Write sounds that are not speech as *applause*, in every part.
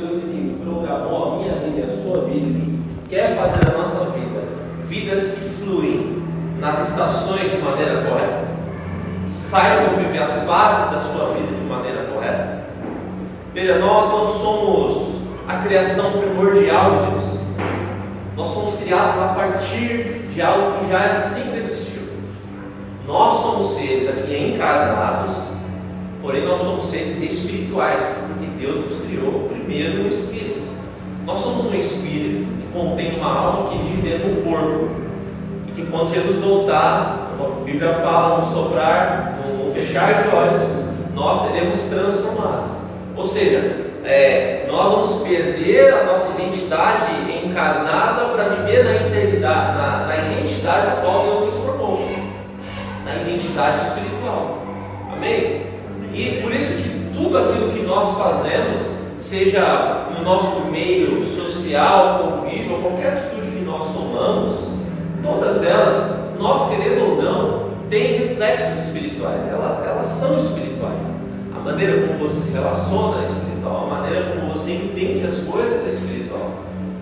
Deus ele programou a minha vida e a sua vida, Ele quer fazer da nossa vida vidas que fluem nas estações de maneira correta, que saibam viver as fases da sua vida de maneira correta. Veja, nós não somos a criação primordial de Deus. Nós somos criados a partir de algo que já sempre existiu. Nós somos seres aqui encarnados, porém nós somos seres espirituais, Deus nos criou primeiro no espírito. Nós somos um espírito que contém uma alma que vive dentro do corpo. E que quando Jesus voltar, a Bíblia fala no soprar, no fechar de olhos, nós seremos transformados. Ou seja, é, nós vamos perder a nossa identidade encarnada para viver na eternidade, na, na identidade da qual Deus nos formou, na identidade espiritual. Amém? E por isso que tudo aquilo que nós fazemos, seja no nosso meio social, convívio, qualquer atitude que nós tomamos, todas elas, nós querendo ou não, têm reflexos espirituais, elas, elas são espirituais. A maneira como você se relaciona é espiritual, a maneira como você entende as coisas é espiritual.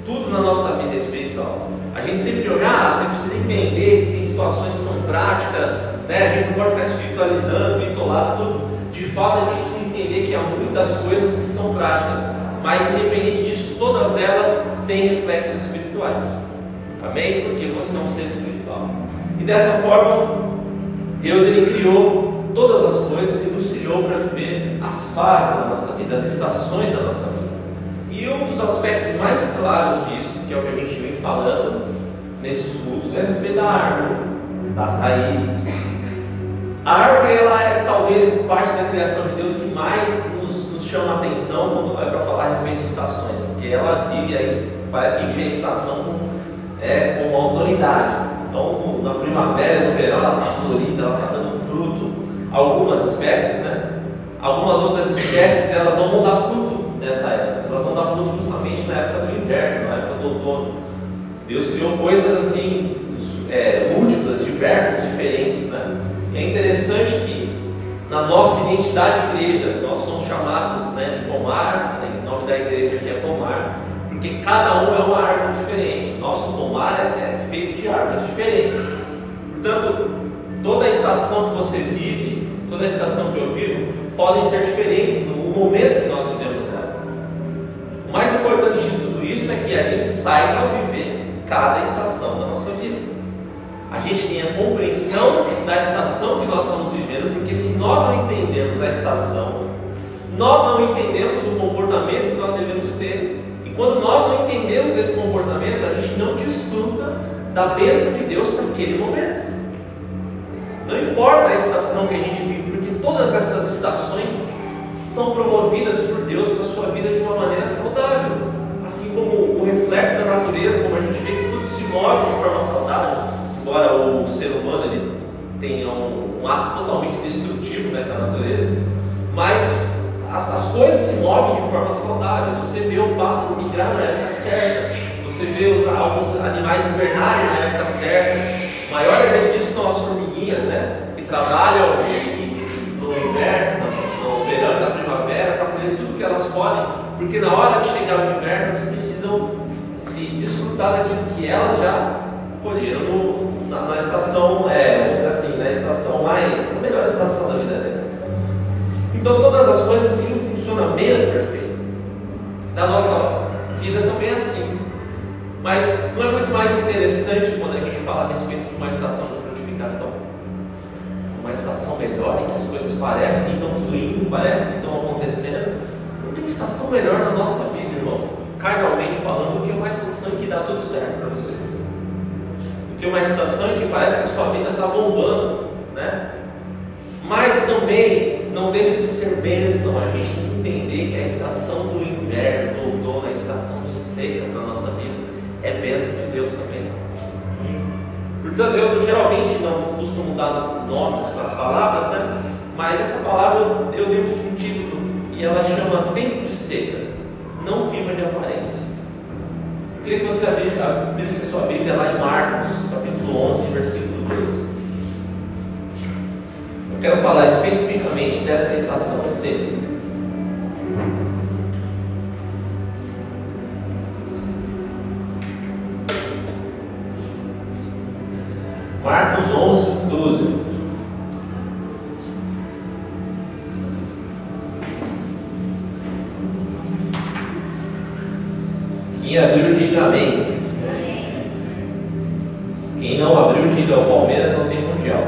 Tudo na nossa vida é espiritual. A gente sempre olha, ah, você precisa entender que tem situações que são práticas, né? a gente não pode ficar espiritualizando, bitolado, tudo. De fato, a gente precisa entender que há muitas coisas que são práticas, mas independente disso, todas elas têm reflexos espirituais. Amém? Porque você é um ser espiritual. E dessa forma, Deus ele criou todas as coisas e nos criou para viver as fases da nossa vida, as estações da nossa vida. E um dos aspectos mais claros disso, que é o que a gente vem falando nesses cultos, é a respeito da árvore, das raízes. A árvore ela é talvez parte da criação de Deus que mais nos, nos chama a atenção quando vai para falar a respeito de estações, porque ela vive aí, parece que vive a estação é, com autoridade. Então, na primavera, no verão, ela está florida, ela está dando fruto. Algumas espécies, né? Algumas outras espécies, elas não vão dar fruto nessa época. Elas vão dar fruto justamente na época do inverno, na época do outono. Deus criou coisas assim, é, múltiplas, diversas, diferentes? E é interessante que na nossa identidade de igreja, nós somos chamados né, de pomar, né, o nome da igreja aqui é pomar, porque cada um é uma árvore diferente. Nosso pomar é, é feito de árvores diferentes. Portanto, toda a estação que você vive, toda a estação que eu vivo, podem ser diferentes no momento que nós vivemos ela. O mais importante de tudo isso é que a gente saiba viver cada estação da nossa vida. A gente tenha compreensão da estação que nós estamos vivendo, porque se nós não entendermos a estação, nós não entendemos o comportamento que nós devemos ter. E quando nós não entendemos esse comportamento, a gente não desfruta da bênção de Deus para aquele momento. Não importa a estação que a gente vive, porque todas essas estações são promovidas por Deus para a sua vida de uma maneira saudável. Assim como o reflexo da natureza, como a gente vê que tudo se move de uma forma saudável, embora o ser humano ele tenha um, um ato totalmente destrutivo né, com a natureza, mas as, as, coisas se movem de forma saudável. Você vê o pássaro migrar na época certa, você vê os, alguns animais hibernarem na época certa. O maior exemplo disso são as formiguinhas, né? Que trabalham no inverno, no, no verão e na primavera para colher tudo que elas podem, porque na hora de chegar o inverno elas precisam se desfrutar daquilo que elas já colheram no, na, na, estação, é, assim, na estação mais, a melhor estação da vida delas. Então todas as coisas têm um funcionamento perfeito. Na nossa vida também é assim. Mas não é muito mais interessante quando a gente fala a respeito de uma estação de frutificação? Uma estação melhor em que as coisas parecem que estão fluindo, parecem que estão acontecendo. Não tem estação melhor na nossa vida, irmão, carnalmente falando, do que uma estação que dá tudo certo para você. Que uma estação em que parece que a sua vida está bombando, né? Mas também não deixa de ser bênção a gente entender que a estação do inverno, do outono, a estação de seca na nossa vida, é bênção de Deus também. Portanto, eu geralmente não costumo dar nomes para as palavras, né? Mas essa palavra eu, dei um título e ela chama Tempo de Seca. Não viva de aparência. Queria que você abrisse a sua Bíblia lá em Marcos, capítulo 11, versículo 2. Eu quero falar especificamente dessa estação de sede. Marcos 11, diga amém. Quem não abriu, diga o Palmeiras não tem mundial.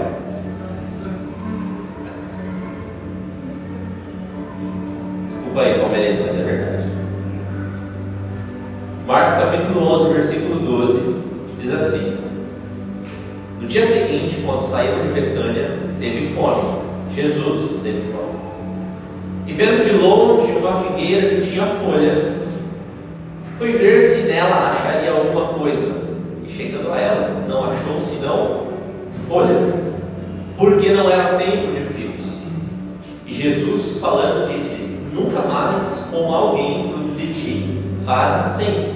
Desculpa aí, palmeirense, mas é verdade. Marcos capítulo 11, versículo 12, diz assim: No dia seguinte, quando saíram de Betânia, teve fome. Jesus teve fome. E vendo de longe uma figueira que tinha folhas, foi ver se nela acharia alguma coisa. E chegando a ela, não achou senão folhas, porque não era tempo de frios. E Jesus, falando, disse: Nunca mais coma alguém fruto de ti, para sempre.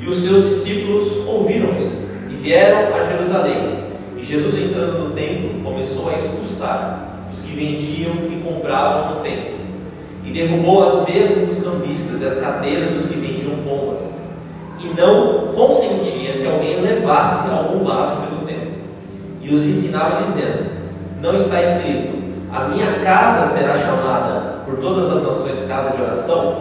E os seus discípulos ouviram isso e vieram a Jerusalém. E Jesus, entrando no templo, começou a expulsar os que vendiam e compravam no templo. E derrubou as mesas dos cambistas e as cadeiras dos que pombas. E não consentia que alguém levasse algum vaso pelo templo. E os ensinava, dizendo: Não está escrito, a minha casa será chamada por todas as nações casa de oração,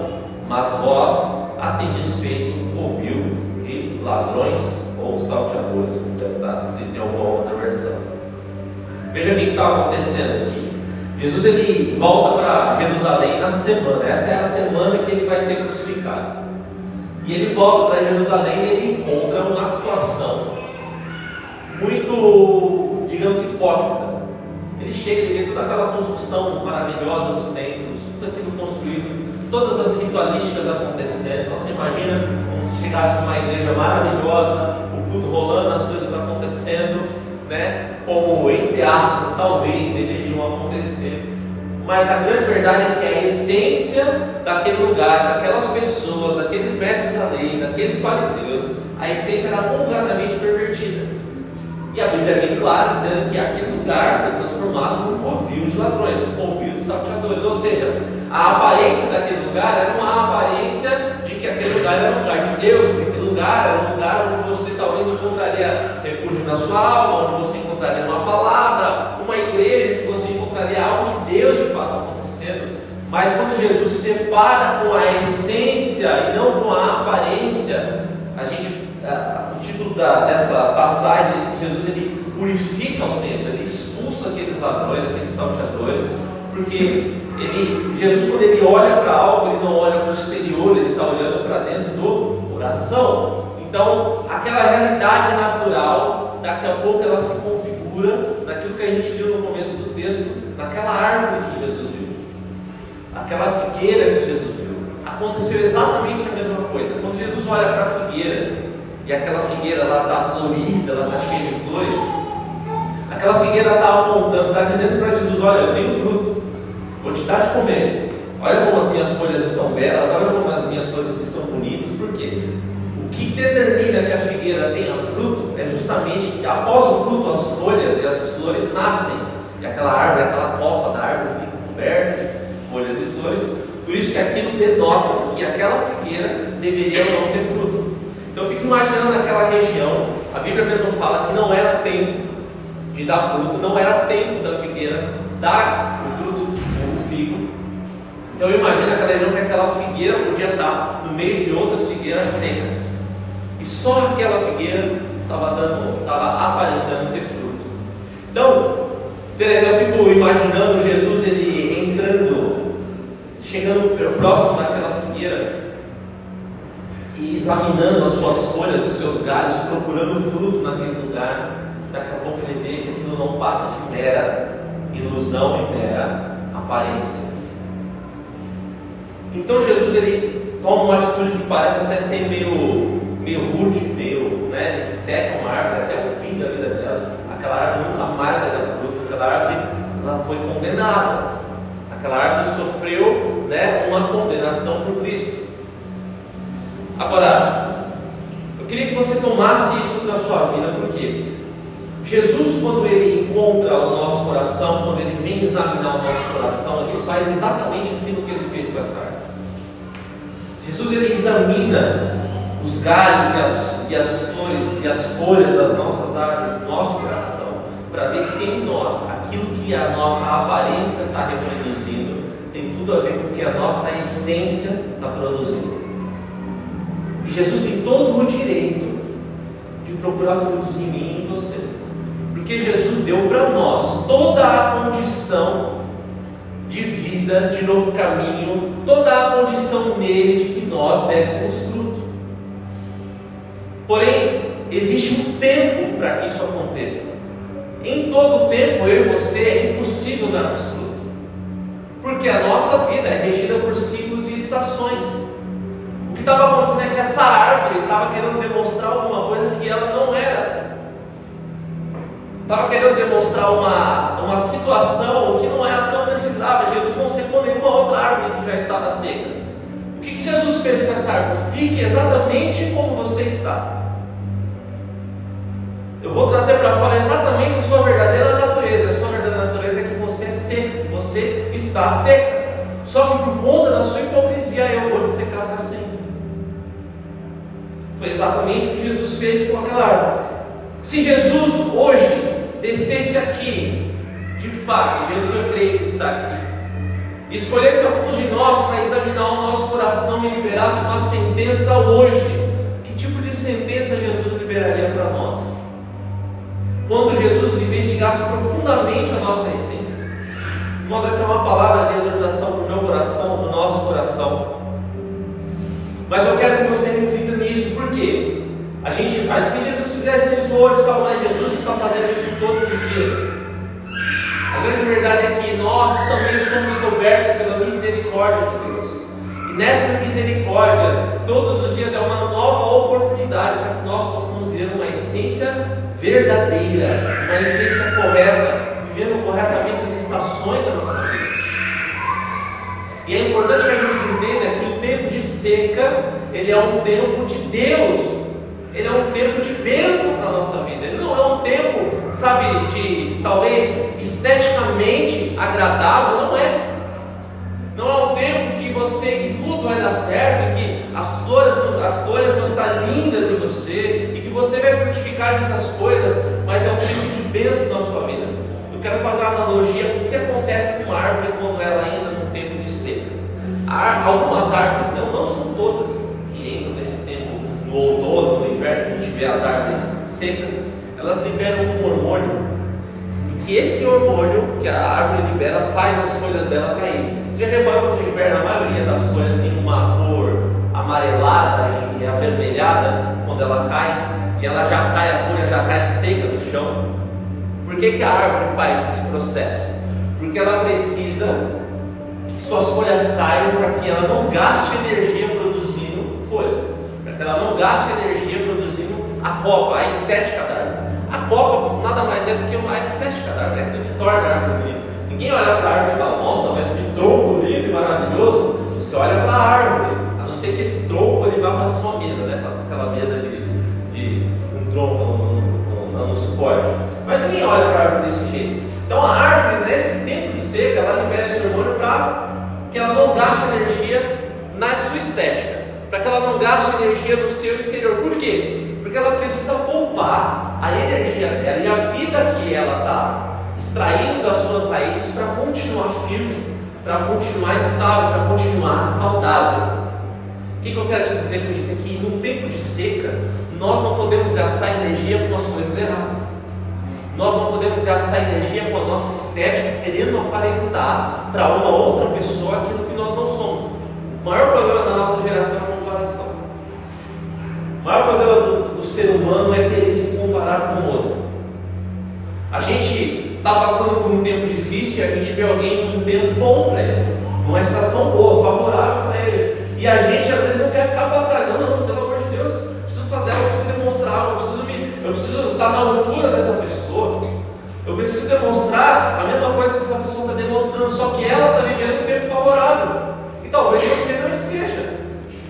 mas vós a tendes feito covil de ladrões ou salteadores, como deve estar escrito em alguma outra versão. Veja o que está acontecendo aqui. Jesus ele volta para Jerusalém na semana, essa é a semana que ele vai ser crucificado. E ele volta para Jerusalém e ele encontra uma situação muito, digamos, hipócrita. Ele chega e vê toda aquela construção maravilhosa dos templos, tudo aquilo construído, todas as ritualísticas acontecendo. Então você imagina como se chegasse numa igreja maravilhosa, o culto rolando, as coisas acontecendo, né? Como entre aspas talvez deveriam acontecer. Mas a grande verdade é que a essência daquele lugar, daquelas pessoas, daqueles mestres da lei, daqueles fariseus, a essência era completamente pervertida. E a Bíblia é bem clara dizendo que aquele lugar foi transformado num covil de ladrões, um covil de salteadores. Ou seja, a aparência daquele lugar era uma aparência de que aquele lugar era um lugar de Deus, que aquele lugar era um lugar onde você talvez encontraria refúgio na sua alma, onde você encontraria uma palavra, uma igreja, que você encontraria algo de Deus. Mas quando Jesus se depara com a essência e não com a aparência, a gente o título da, dessa passagem diz que Jesus ele purifica o templo, ele expulsa aqueles ladrões, aqueles salteadores, porque ele, Jesus, quando ele olha para algo, ele não olha para o exterior, ele está olhando para dentro do coração. Então, aquela realidade natural, daqui a pouco ela se configura naquilo que a gente viu no começo do texto, naquela árvore aquela figueira que Jesus viu. Aconteceu exatamente a mesma coisa. Quando Jesus olha para a figueira, e aquela figueira lá está florida, ela está cheia de flores, aquela figueira está apontando, está dizendo para Jesus: Olha, eu tenho fruto, vou te dar de comer. Olha como as minhas folhas estão belas, olha como as minhas folhas estão bonitas, por quê? O que determina que a figueira tenha fruto é justamente que após o fruto as folhas e as flores nascem, e aquela árvore, aquela copa da árvore fica coberta de folhas e flores, por isso que aquilo denota que aquela figueira deveria não ter fruto. Então fico imaginando aquela região, a Bíblia mesmo fala que não era tempo de dar fruto, não era tempo da figueira dar o fruto do figo. Então eu imagino aquela região que aquela figueira podia estar no meio de outras figueiras secas. E só aquela figueira estava dando, estava aparentando ter fruto. Então, eu fico imaginando Jesus chegando próximo daquela figueira, e examinando as suas folhas, os seus galhos, procurando fruto naquele lugar. Daqui a pouco ele vê que aquilo não passa de mera ilusão e mera aparência. Então Jesus ele toma uma atitude que parece até ser meio, meio rude, meio, né? Ele seca uma árvore até o fim da vida dela. Aquela árvore nunca mais vai dar fruto, aquela árvore ela foi condenada. Aquela árvore sofreu né, uma condenação por Cristo. Agora, eu queria que você tomasse isso para sua vida, porque Jesus, quando ele encontra o nosso coração, quando ele vem examinar o nosso coração, ele faz exatamente aquilo que ele fez com essa árvore. Jesus ele examina os galhos e as, e as flores e as folhas das nossas árvores, do nosso coração. para ver se em nós aquilo que a nossa aparência está reproduzindo tudo a ver com o que a nossa essência está produzindo. E Jesus tem todo o direito de procurar frutos em mim e em você. Porque Jesus deu para nós toda a condição de vida, de novo caminho, toda a condição nele de que nós dessemos fruto. Porém, existe um tempo para que isso aconteça. Em todo o tempo, eu e você, é impossível darmos fruto. Porque a nossa vida é regida por ciclos e estações. O que estava acontecendo é que essa árvore estava querendo demonstrar alguma coisa que ela não era. Estava querendo demonstrar uma, uma situação que não era, não precisava. Jesus não secou nenhuma outra árvore que já estava seca. O que, que Jesus fez com essa árvore? Fique exatamente como você está. Eu vou trazer para fora exatamente a sua verdadeira está seca. Só que por conta da sua hipocrisia eu vou te secar para sempre. Foi exatamente o que Jesus fez com aquela árvore. Se Jesus hoje descesse aqui, de fato, Jesus eu creio que está aqui, escolhesse alguns de nós para examinar o nosso coração e liberasse uma sentença hoje, que tipo de sentença Jesus liberaria para nós? quando Jesus investigasse profundamente a nossa essência. Irmãos, essa é uma palavra de exortação para o meu coração, para o nosso coração. Mas eu quero que você reflita nisso, porque a gente faz, se Jesus fizesse isso hoje, tal, mas Jesus está fazendo isso todos os dias. A grande verdade é que nós também somos cobertos pela misericórdia de Deus. E nessa misericórdia, todos os dias é uma nova oportunidade para que nós possamos viver uma essência verdadeira, uma essência correta, vivendo corretamente as estações da nossa vida. E é importante que a gente entenda que o tempo de seca, ele é um tempo de Deus, ele é um tempo de bênção para a nossa vida. Ele não é um tempo, sabe, de talvez esteticamente agradável, não é. Não é um tempo que você, que tudo vai dar certo, que as flores, as folhas vão estar lindas em você e que você vai frutificar muitas coisas, mas é um tempo de bênção na sua vida. Quero fazer uma analogia com o que acontece com uma árvore quando ela entra num tempo de seca. Algumas árvores, não, não são todas, que entram nesse tempo, no outono, no inverno, que a gente vê as árvores secas, elas liberam um hormônio. E que esse hormônio que a árvore libera faz as folhas dela cair. Já reparou que no inverno a maioria das folhas tem uma cor amarelada e avermelhada quando ela cai? E ela já cai, a folha já cai seca no chão. Por que, que a árvore faz esse processo? Porque ela precisa que suas folhas caiam para que ela não gaste energia produzindo folhas, para que ela não gaste energia produzindo a copa, a estética da árvore. A copa nada mais é do que uma estética da árvore, é aquilo que torna a árvore bonita. Ninguém olha para a árvore e fala, nossa, mas que tronco lindo e maravilhoso. Você olha para a árvore, a não ser que esse tronco ele vá para a sua mesa, né? Faça aquela mesa de, de um tronco no, no, suporte. Ninguém olha para a árvore desse jeito. Então a árvore, nesse tempo de seca, ela libera esse hormônio para que ela não gaste energia na sua estética, para que ela não gaste energia no seu exterior. Por quê? Porque ela precisa poupar a energia dela e a vida que ela está extraindo das suas raízes para continuar firme, para continuar estável, para continuar saudável. O que, que eu quero te dizer com isso? É que num tempo de seca, nós não podemos gastar energia com as coisas erradas. Nós não podemos gastar energia com a nossa estética, querendo aparentar para uma outra pessoa aquilo que nós não somos. O maior problema da nossa geração é a comparação. O maior problema do, do ser humano é querer se comparar com o outro. A gente está passando por um tempo difícil e a gente vê alguém num tempo bom para ele, numa estação boa, favorável para ele. E a gente às vezes não quer ficar para trás, não, não, pelo amor de Deus, eu preciso fazer algo, preciso demonstrar algo, eu preciso, me, eu preciso estar na coisa que essa pessoa está demonstrando, só que ela está vivendo um tempo favorável. E talvez você não esteja.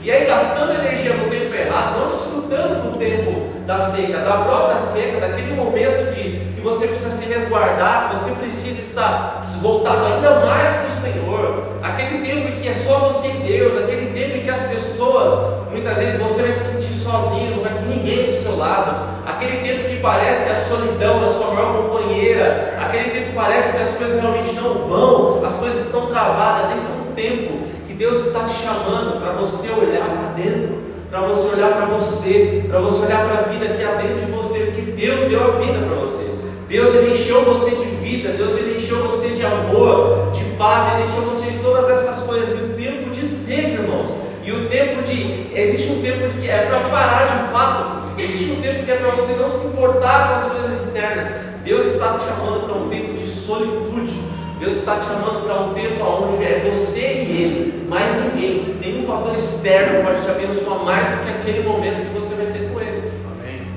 E aí gastando energia no tempo errado, não desfrutando do tempo da seca, da própria seca, daquele momento de que você precisa se resguardar, que você precisa estar voltado ainda mais para o Senhor, aquele tempo em que é só você e Deus, aquele tempo em que as pessoas, muitas vezes você vai se sentir sozinho, não vai ter ninguém do seu lado, aquele tempo que parece que a solidão é a sua maior companheira, aquele tempo que parece que as coisas realmente não vão, as coisas estão travadas, esse é um tempo que Deus está te chamando para você olhar para dentro, para você olhar para você, para você olhar para a vida que há dentro de você, porque Deus deu a vida para você. Deus ele encheu você de vida, Deus ele encheu você de amor, de paz, ele encheu você de todas essas coisas. E o tempo de ser, irmãos, e o tempo de. Existe um tempo que é para parar de fato. Existe um tempo que é para você não se importar com as coisas externas. Deus está te chamando para um tempo de solitude. Deus está te chamando para um tempo onde é você e Ele, mais ninguém. Nenhum fator externo pode te abençoar mais do que aquele momento que você vai ter com Ele. Amém.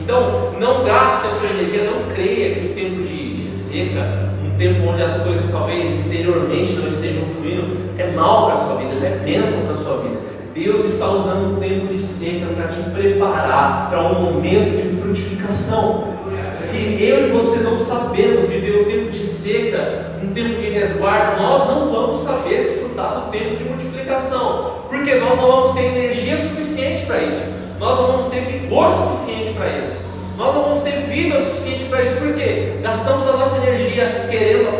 Então, não gaste a sua energia, não creia que o tempo de, de seca, um tempo onde as coisas talvez exteriormente não estejam fluindo, é mal para a sua vida, ele é bênção para a sua vida. Deus está usando um tempo de seca para te preparar para um momento de frutificação. Se eu e você não sabemos viver o tempo de seca, um tempo de resguardo, nós não vamos saber desfrutar do tempo de multiplicação, porque nós não vamos ter energia suficiente para isso, nós não vamos ter vigor suficiente para isso. Nós não vamos ter vida suficiente para isso, porque gastamos a nossa energia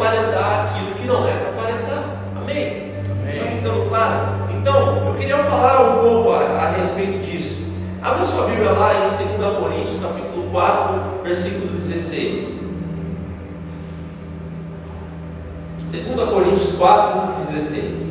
aparentar aquilo que não é para aparentar. Amém? Está ficando claro? Então, eu queria falar um pouco a, a respeito disso. Abra sua Bíblia lá em 2 Coríntios, capítulo 4, versículo 16. 2 Coríntios 4, 16.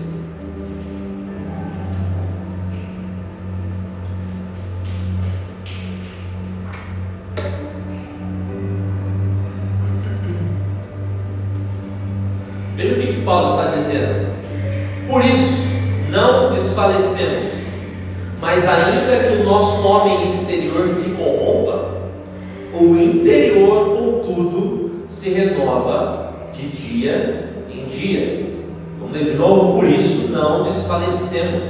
Paulo está dizendo. Por isso, não desfalecemos, mas ainda que o nosso homem exterior se corrompa, o interior, contudo, se renova de dia em dia. Vamos ler de novo? Por isso, não desfalecemos,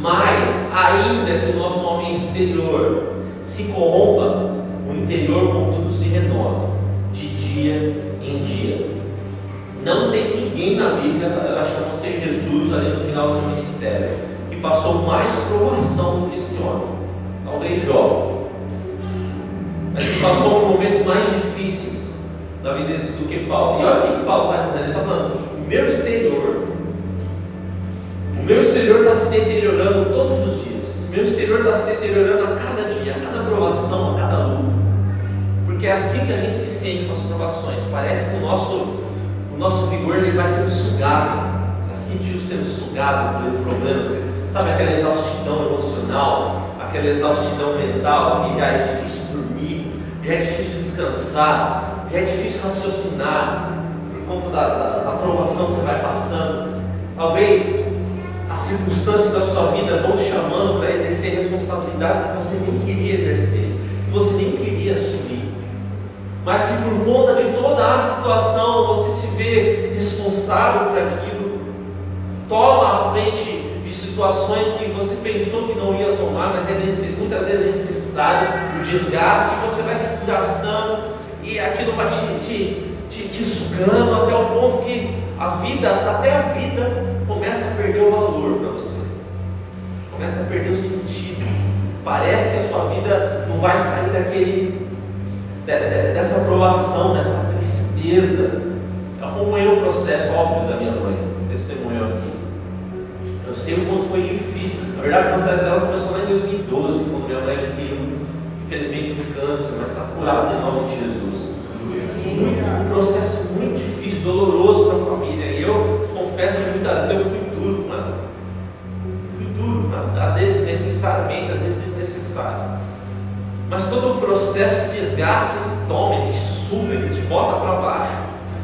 mas ainda que o nosso homem exterior se corrompa, o interior, contudo, se renova de dia em dia. Não tem ninguém na Bíblia, eu acho que não ser Jesus ali no final do seu ministério, que passou mais provação do que esse homem. Talvez Jó. Mas que passou por momentos mais difíceis na vida desse do que Paulo. E olha o que Paulo está dizendo, ele está falando, o meu exterior, o meu exterior está se deteriorando todos os dias. O meu exterior está se deteriorando a cada dia, a cada provação, a cada luta. Porque é assim que a gente se sente com as provações. Parece que o nosso o nosso vigor ele vai sendo sugado. Já sentiu sendo sugado pelo problema? Sabe aquela exaustidão emocional, aquela exaustidão mental que já é difícil dormir, já é difícil descansar, já é difícil raciocinar por conta da, da, da aprovação que você vai passando. Talvez as circunstâncias da sua vida vão te chamando para exercer responsabilidades que você nem queria exercer, que você nem queria assumir mas que por conta de toda a situação você se vê responsável por aquilo, toma a frente de situações que você pensou que não ia tomar, mas é muitas vezes necessário o desgaste, e você vai se desgastando e aquilo vai te, te, te, te sugando até o ponto que a vida, até a vida, começa a perder o valor para você, começa a perder o sentido. Parece que a sua vida não vai sair daquele dessa aprovação, dessa tristeza. Eu acompanhei o processo óbvio da minha mãe, testemunho aqui. Eu sei o quanto foi difícil. Na verdade, o processo dela começou lá em 2012, quando minha mãe adquiriu, infelizmente, um câncer, mas está curada em nome de Jesus. Muito, um processo muito difícil, doloroso para a família. E eu confesso que muitas vezes eu fui duro, mano. Fui duro, mano. Às vezes necessariamente, às vezes desnecessário. Mas todo o processo de desgaste toma, ele te suga, ele te bota para baixo.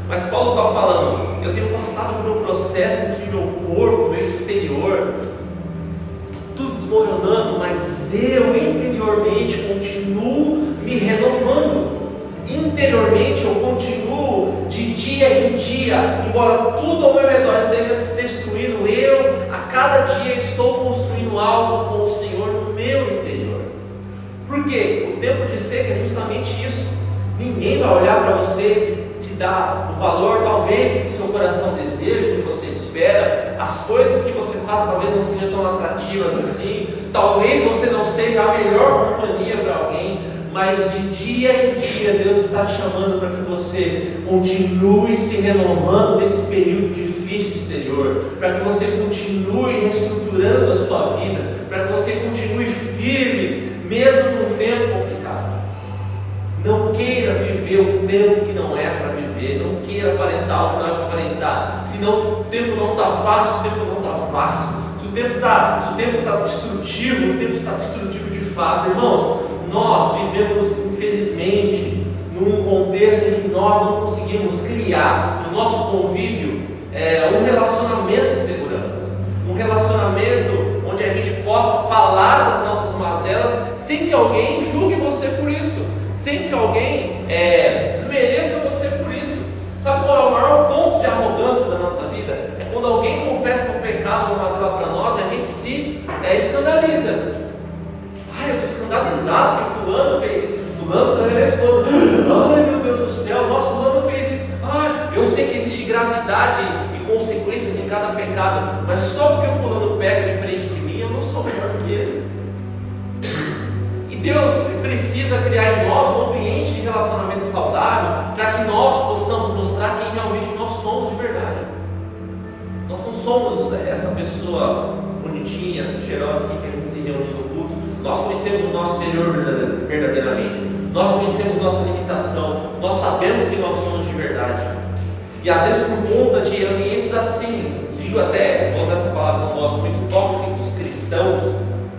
Mas Paulo está falando, eu tenho passado por um processo em que meu corpo, meu exterior, tudo desmoronando, mas eu interiormente continuo me renovando. Interiormente eu continuo de dia em dia, embora tudo ao meu redor esteja se destruindo, eu a cada dia estou construindo algo com o Senhor no meu interior. Porque o tempo de seca é justamente isso. Ninguém vai olhar para você te dar o valor, talvez, que o seu coração deseja, que você espera. As coisas que você faz talvez não sejam tão atrativas assim. Talvez você não seja a melhor companhia para alguém. mas de dia em dia Deus está te chamando para que você continue se renovando nesse período difícil exterior, para que você continue reestruturando a sua vida, para que você continue firme, mesmo. Não queira viver o tempo que não é para viver, não queira aparentar o que não é para aparentar, senão o tempo não está fácil, o tempo não está fácil. Se o tempo está, se o tempo está destrutivo, o tempo está destrutivo de fato, irmãos. Nós vivemos, infelizmente, num contexto em que nós não conseguimos criar no nosso convívio é, um relacionamento de segurança, um relacionamento onde a gente possa falar das nossas mazelas sem que alguém julgue você por isso sem que alguém é, desmereça você por isso. Sabe qual é o maior ponto de arrogância da nossa vida? É quando alguém confessa um pecado, uma mazela para nós e a gente se é, escandaliza. Ai, eu estou escandalizado que fulano fez, fulano a esposa. Ai meu Deus do céu, nosso fulano fez isso. Ai, eu sei que existe gravidade e consequências em cada pecado, mas só porque o fulano pega diferente de mim, eu não sou melhor que ele. Deus precisa criar em nós um ambiente de relacionamento saudável para que nós possamos mostrar quem realmente nós somos de verdade. Nós não somos essa pessoa bonitinha, cheirosa que a gente se reúne no culto. Nós conhecemos o nosso interior verdadeiramente. Nós conhecemos nossa limitação. Nós sabemos quem nós somos de verdade. E às vezes por conta de ambientes assim, digo até, vou usar essa palavra gosto muito, tóxicos cristãos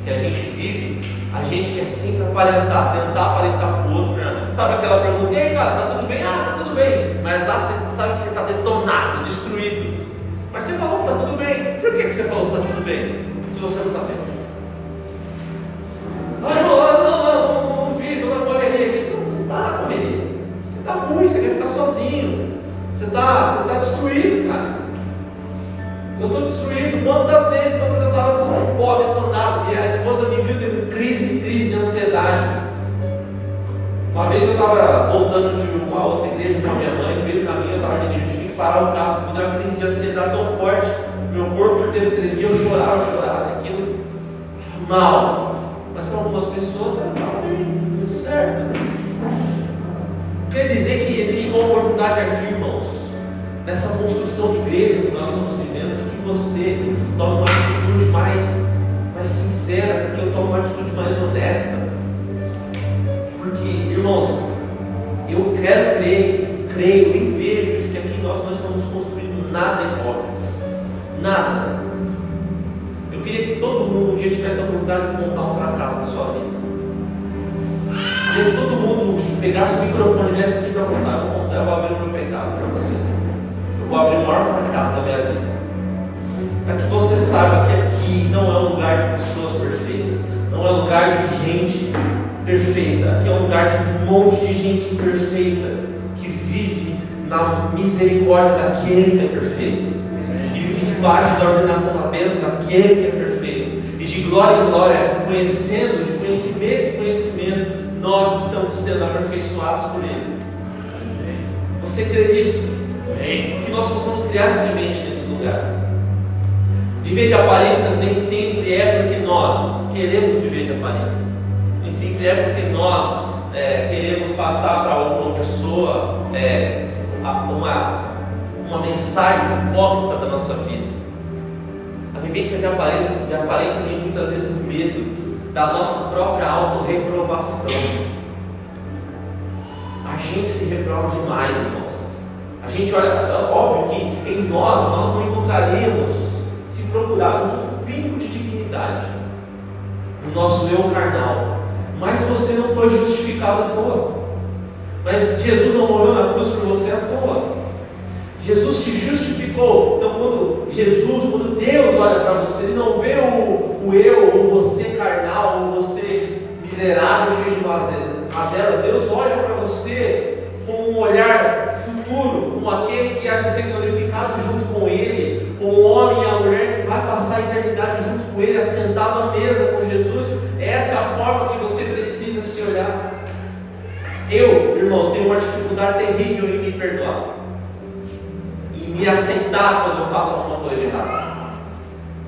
que a gente vive, a gente quer sempre aparentar, tentar aparentar para o outro. Né? Sabe aquela pergunta, e aí cara, tá tudo bem? Ah, tá tudo bem. Mas lá você sabe que você está detonado, destruído. Mas você falou que tá tudo bem. Por que, que você falou que tá tudo bem? Se você não está bem. Ah, não, não, não, não, não vi, estou na correria aqui. Não, você não está na correria. Você está ruim, você quer ficar sozinho. Você está você tá destruído, cara. Eu estou destruído. Quantas vezes, estava assim, pó detonado, e a esposa me viu tendo crise, crise de ansiedade. Uma vez eu estava voltando de uma outra igreja com a minha mãe, no meio do caminho eu estava dirigindo, tive que parar o carro, me deu uma crise de ansiedade tão forte, meu corpo inteiro tremia, eu chorava, eu chorava, aquilo mal. Mas para algumas pessoas era estava bem, tudo certo. Quer dizer que existe uma oportunidade aqui, irmãos, nessa construção de igreja que nós que você tome uma atitude mais, mais sincera, que eu tome uma atitude mais honesta. Porque, irmãos, eu quero crer, creio e vejo isso, que aqui nós não estamos construindo nada hipócrita. Nada. Eu queria que todo mundo um dia tivesse a oportunidade de contar um fracasso na sua vida. Queria que todo mundo pegasse o microfone e viesse aqui para contar. Eu vou contar, eu vou abrir o meu pecado para você. Eu vou abrir o maior fracasso da minha vida para que você saiba que aqui não é um lugar de pessoas perfeitas, não é um lugar de gente perfeita, aqui é um lugar de um monte de gente imperfeita que vive na misericórdia daquele que é perfeito, e vive debaixo da ordenação da bênção daquele que é perfeito, e de glória em glória, conhecendo, de conhecimento em conhecimento, nós estamos sendo aperfeiçoados por Ele. Você crê nisso? Que nós possamos criar semente nesse lugar. Viver de aparência nem sempre é porque nós queremos viver de aparência. Nem sempre é porque nós é, queremos passar para alguma pessoa é, uma, uma mensagem hipócrita da nossa vida. A vivência de aparência, de aparência vem muitas vezes do medo da nossa própria autorreprovação. A gente se reprova demais, irmãos. A gente olha, é óbvio que em nós nós não encontraríamos procurássemos um pingo de dignidade no nosso eu carnal. Mas você não foi justificado à toa. Mas Jesus não morreu na cruz por você à toa. Jesus te justificou. Então, quando Jesus, quando Deus olha para você, Ele não vê o, o eu, ou você carnal, ou você miserável, cheio de mazelas. Deus olha para você com um olhar futuro, como aquele que há de ser glorificado junto com Ele, como o homem eternidade junto com Ele, assentado à mesa com Jesus. Essa é a forma que você precisa se olhar. Eu, irmãos, tenho uma dificuldade terrível em me perdoar, em me aceitar quando eu faço alguma coisa errada.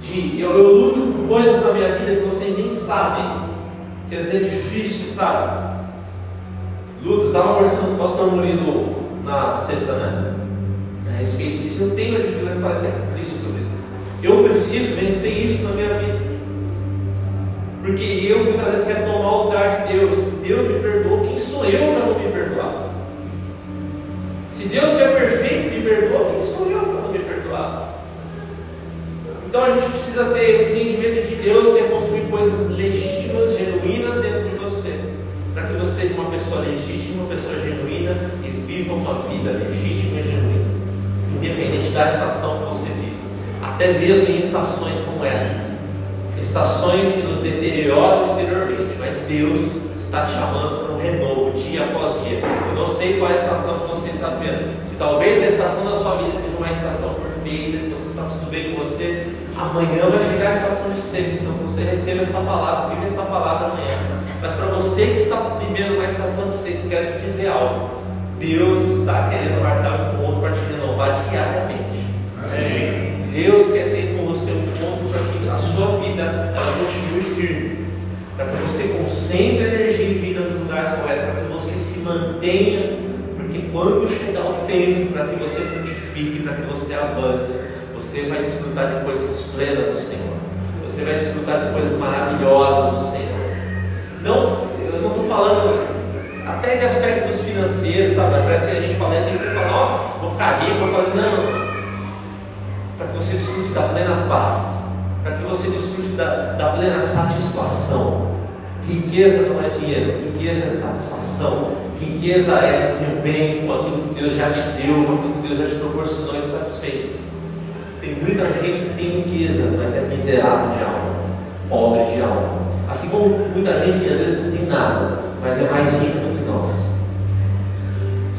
De, eu, eu luto com coisas na minha vida que vocês nem sabem, que vezes é difícil, sabe? luta. Estava conversando com o pastor Murilo na sexta, né? A respeito disso. Eu tenho dificuldade de falar Eu preciso vencer isso na minha vida. Porque eu muitas vezes quero tomar o lugar de Deus. Se Deus me perdoou, quem sou eu para não me perdoar? Se Deus que é perfeito me perdoa, quem sou eu para não me perdoar? Então a gente precisa ter o entendimento de que Deus quer construir coisas legítimas, genuínas dentro de você. Para que você seja uma pessoa legítima, uma pessoa genuína e viva uma vida legítima e genuína. Independente da estação que você. Até mesmo em estações como essa estações que nos deterioram exteriormente, mas Deus está te chamando para um renovo dia após dia. Eu não sei qual é a estação que você está vendo. Se talvez a estação da sua vida seja uma estação perfeita, que você está tudo bem com você, amanhã vai chegar a estação de seco. Então você receba essa palavra, vive essa palavra amanhã. Mas para você que está vivendo uma estação de seco, quero te dizer algo. Deus está querendo marcar um ponto para te renovar diariamente. Amém. Deus quer ter com você um ponto para que a sua vida ela continue firme. Para que você concentre energia e vida nos lugares corretos, para que você se mantenha. Porque quando chegar o tempo para que você frutifique, para que você avance, você vai desfrutar de coisas plenas do Senhor. Você vai desfrutar de coisas maravilhosas do Senhor. Não, eu não estou falando até de aspectos financeiros, sabe? Parece que a gente fala, a gente fala, nossa, vou ficar rico, vou fazer. Não, para que você desfrute da plena paz, para que você desfrute da, da plena satisfação. Riqueza não é dinheiro, riqueza é satisfação, riqueza é o bem com aquilo que Deus já te deu, com aquilo que Deus já te proporcionou e satisfeito. Tem muita gente que tem riqueza, mas é miserável de alma, pobre de alma. Assim como muita gente que às vezes não tem nada, mas é mais rico do que nós.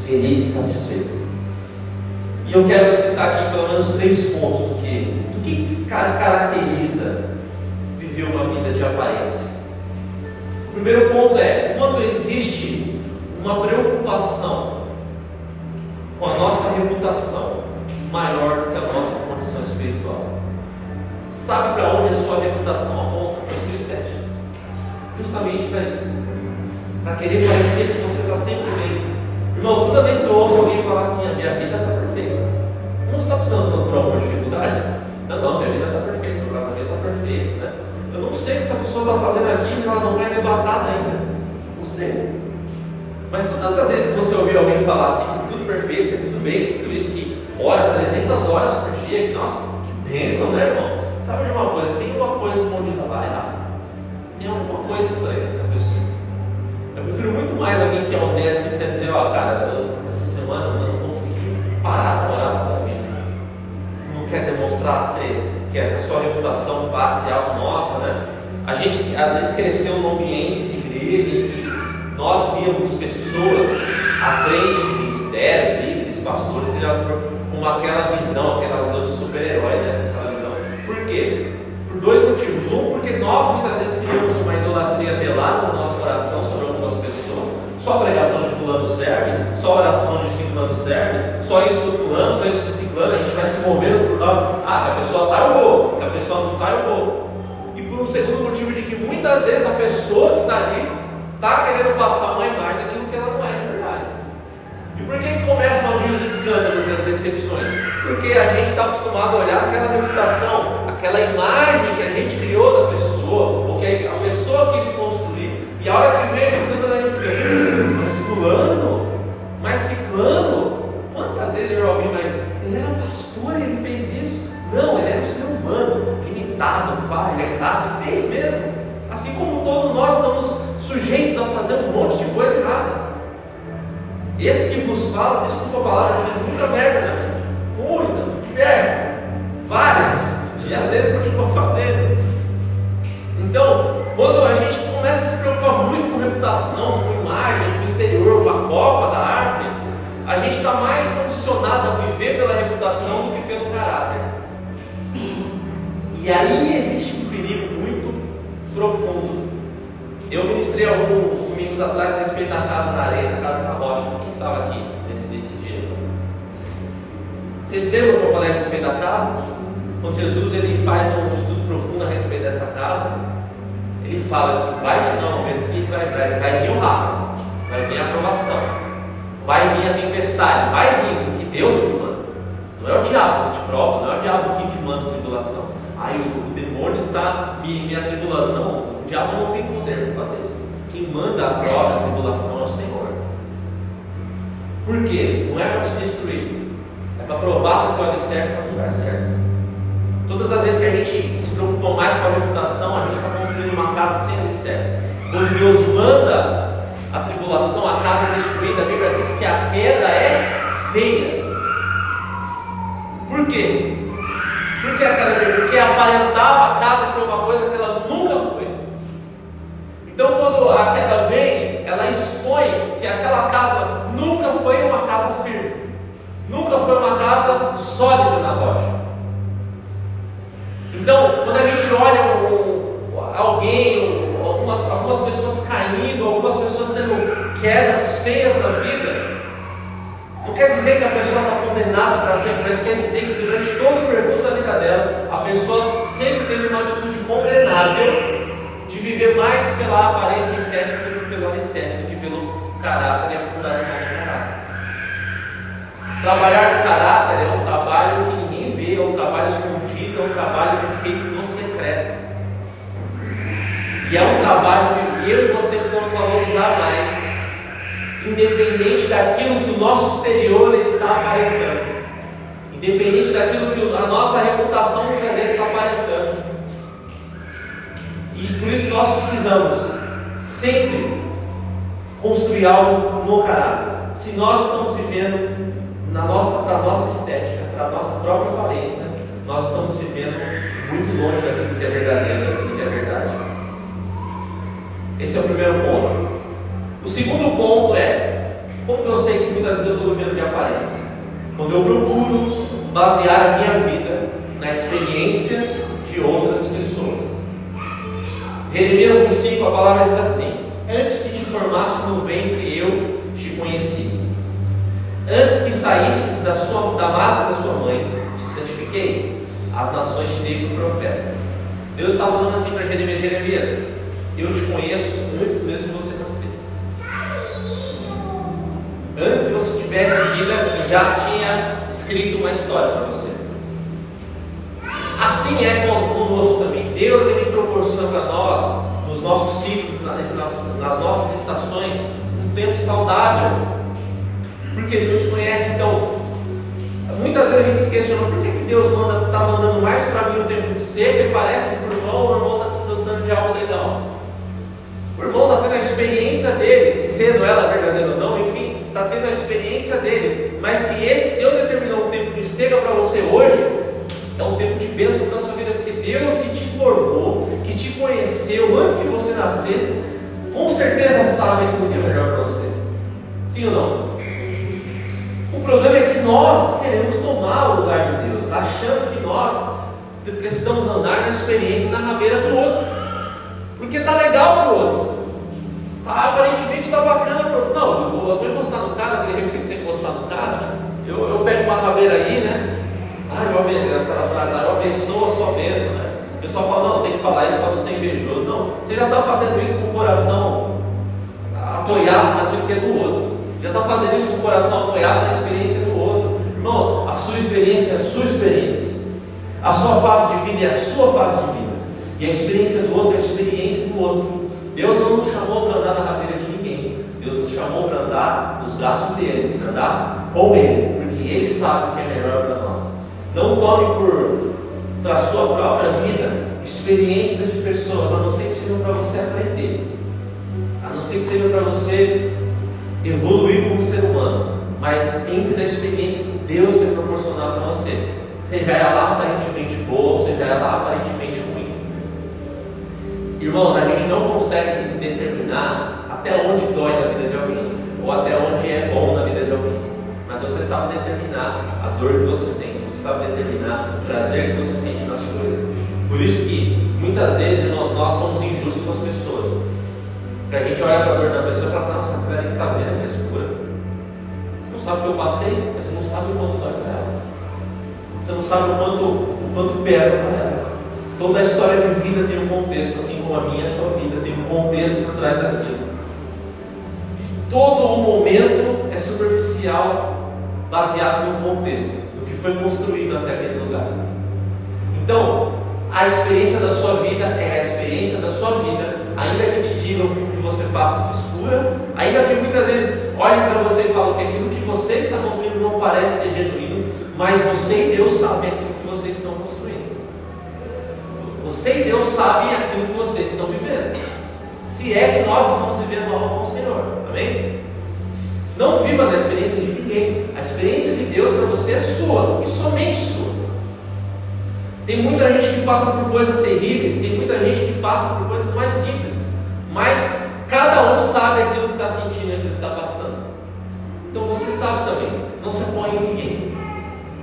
Feliz e satisfeito. E eu quero citar aqui pelo menos três pontos do que, do que caracteriza viver uma vida de aparência. O primeiro ponto é quando existe uma preocupação com a nossa reputação maior do que a nossa condição espiritual. Sabe para onde a sua reputação aponta? Para a sua estética. Justamente para isso. Para querer parecer que você está sempre bem. Irmãos, toda vez que eu ouço alguém falar assim, a minha vida está perfeita, não está precisando por alguma dificuldade? Não, não, minha vida está perfeita, meu casamento está perfeito, né? Eu não sei o que essa pessoa está fazendo aqui, ela não vai arrebatada ainda. Não sei. Mas todas as vezes que você ouvir alguém falar assim, tudo perfeito, tudo bem, tudo isso, que ora 300 horas por dia, que nossa, que bênção, né, irmão? Sabe de uma coisa? Tem uma coisa escondida lá errada. Tem alguma coisa estranha nessa pessoa. Eu prefiro muito mais alguém que é honesto e dizer, ó, oh, cara, eu, essa semana não parar de orar para vida. Não quer demonstrar ser, que a sua reputação passe algo nossa, né? A gente às vezes cresceu num ambiente de igreja em que nós víamos pessoas à frente de ministérios, líderes, pastores, seja com aquela visão, aquela visão de super-herói, né? Aquela visão. Por quê? Por dois motivos. Um, porque nós muitas vezes criamos uma idolatria velada no nosso coração sobre algumas pessoas. Só a pregação de fulano serve, só a oração de ciclano serve, só isso do fulano, só isso do ciclano, a gente vai se movendo por causa, ah, se a pessoa está, eu vou, se a pessoa não está, eu vou. E por um segundo motivo de que muitas vezes a pessoa que está ali está querendo passar uma imagem daquilo que ela não é de verdade. E por que começam a vir os escândalos e as decepções? Porque a gente está acostumado a olhar aquela reputação, aquela imagem que a gente criou da pessoa, ou que a pessoa quis construir, e a hora que limitado, falho, errado, fez mesmo. Assim como todos nós estamos sujeitos a fazer um monte de coisa errada. Esse que vos fala, desculpa a palavra, fez muita merda vida. Muita, diversa, várias. E às vezes continua fazendo. Então, quando a gente começa a se preocupar muito com reputação, com imagem, com exterior, com a copa da árvore, a gente está mais condicionado a viver pela reputação do que pelo caráter. E aí existe um perigo muito profundo. Eu ministrei alguns domingos atrás a respeito da casa da areia, da casa da rocha. Quem estava aqui nesse, nesse dia? Vocês lembram que eu falei a respeito da casa? Quando Jesus ele faz um estudo profundo a respeito dessa casa, ele fala que vai chegar um momento que ele vai, vai cair mil rápido. vai vir a aprovação, vai vir a tempestade, vai vir, porque Deus que manda. Não é o diabo que te prova, não é o diabo que te manda tribulação. Aí o, demônio está me, me atribulando. Não, o diabo não tem poder para fazer isso. Quem manda a prova, a tribulação é o Senhor. Por quê? Não é para te destruir, é para provar se o teu alicerce está no lugar certo. Todas as vezes que a gente se preocupa mais com a reputação, a gente está construindo uma casa sem alicerce. Quando Deus manda a tribulação, a casa é destruída, a Bíblia diz que a queda é feia. Por quê? Por que a queda é? Porque aparentava a casa ser uma coisa que ela nunca foi. Então, quando a queda vem, ela expõe que aquela casa nunca foi uma casa firme, nunca foi uma casa sólida na rocha. Então, quando a gente olha um, alguém, algumas, algumas pessoas caindo, algumas pessoas tendo quedas feias na vida, quer dizer que a pessoa está condenada para sempre, mas quer dizer que durante todo o percurso da vida dela, a pessoa sempre teve uma atitude condenável de viver mais pela aparência estética do que pelo alicerce, do que pelo caráter e a fundação do caráter. Trabalhar no caráter é um trabalho que ninguém vê, é um trabalho escondido, é um trabalho que é feito no secreto. E é um trabalho que eu e você precisamos valorizar mais, independente daquilo que o nosso exterior está aparentando, independente daquilo que a nossa reputação muitas vezes está aparentando. E por isso nós precisamos sempre construir algo no caráter. Se nós estamos vivendo na nossa, para a nossa estética, para a nossa própria aparência, nós estamos vivendo muito longe daquilo que é verdadeiro, daquilo que é verdade. Esse é o primeiro ponto. O segundo ponto é, como eu sei que muitas vezes eu estou vivendo de aparência? Quando eu procuro basear a minha vida na experiência de outras pessoas. Jeremias 1,5 a palavra diz assim: Antes que te formasse no ventre, eu te conheci. Antes que saísses da, sua, da mata da sua mãe, te santifiquei, as nações te dei por profeta. Deus está falando assim para Jeremias: Jeremias, eu te conheço antes mesmo de você Antes você tivesse vida, já tinha escrito uma história para você. Assim é conosco também. Deus ele proporciona para nós, nos nossos ciclos, nas, nossas estações, um tempo saudável porque Deus conhece. Então, muitas vezes a gente se questiona por que, que Deus está mandando mais para mim o tempo de seca e parece que o irmão, o irmão está desfrutando de algo legal. O irmão está tendo a experiência dele, sendo ela verdadeira ou não, enfim, está tendo a experiência dele. Mas se esse Deus determinou um tempo de seca para você hoje, é um tempo de bênção para a sua vida, porque Deus que te formou, que te conheceu antes que você nascesse, com certeza sabe aquilo que é melhor para você. Sim ou não? O problema é que nós queremos tomar o lugar de Deus, achando que nós precisamos andar na experiência na rabeira do outro. Porque está legal para o outro. Tá, aparentemente está bacana para o outro. Não, eu vou, eu vou encostar no cara, de repente você encostar no cara, eu, eu pego uma rabeira aí, né? Ah, eu abençoo, aquela frase lá, eu abençoo a sua bênção, né? O pessoal fala, não, você tem que falar isso para você ser invejoso. Não, você já está fazendo isso com o coração apoiado naquilo que é do outro. Já está fazendo isso com o coração apoiado na experiência do outro. Irmãos, a sua experiência é a sua experiência. A sua fase de vida é a sua fase de vida. E a experiência do outro é a experiência do outro. Deus não nos chamou para andar na rabeira de ninguém. Deus nos chamou para andar nos braços dele, para andar com ele, porque ele sabe o que é melhor para nós. Não tome por da sua própria vida experiências de pessoas, a não ser que sejam para você aprender, a não ser que sejam para você evoluir como ser humano, mas entre na experiência que Deus quer proporcionar para você, seja ela aparentemente boa, seja ela aparentemente. Irmãos, a gente não consegue determinar até onde dói na vida de alguém, ou até onde é bom na vida de alguém, mas você sabe determinar a dor que você sente, você sabe determinar o prazer que você sente nas coisas. Por isso que muitas vezes nós, nós somos injustos com as pessoas. Que a gente olha para a dor da pessoa e fala assim, nossa, cara que está vendo é frescura. Você não sabe o que eu passei, mas você não sabe o quanto dói para ela. Você não sabe o quanto, o quanto pesa para ela. Toda a história de vida tem um contexto, assim como a minha e a sua vida, tem um contexto por trás daquilo. todo o momento é superficial, baseado no contexto, no que foi construído até aquele lugar. Então, a experiência da sua vida é a experiência da sua vida, ainda que te digam que o que você passa é frescura, ainda que muitas vezes olhem para você e falem que aquilo que você está construindo não parece ser genuíno, mas você e Deus sabem aquilo Você e Deus sabem aquilo que vocês estão vivendo. Se é que nós estamos vivendo algo com o Senhor. Amém? Não viva na experiência de ninguém. A experiência de Deus para você é sua e somente sua. Tem muita gente que passa por coisas terríveis, tem muita gente que passa por coisas mais simples. Mas cada um sabe aquilo que está sentindo, aquilo que está passando. Então você sabe também. Não se apoie em ninguém.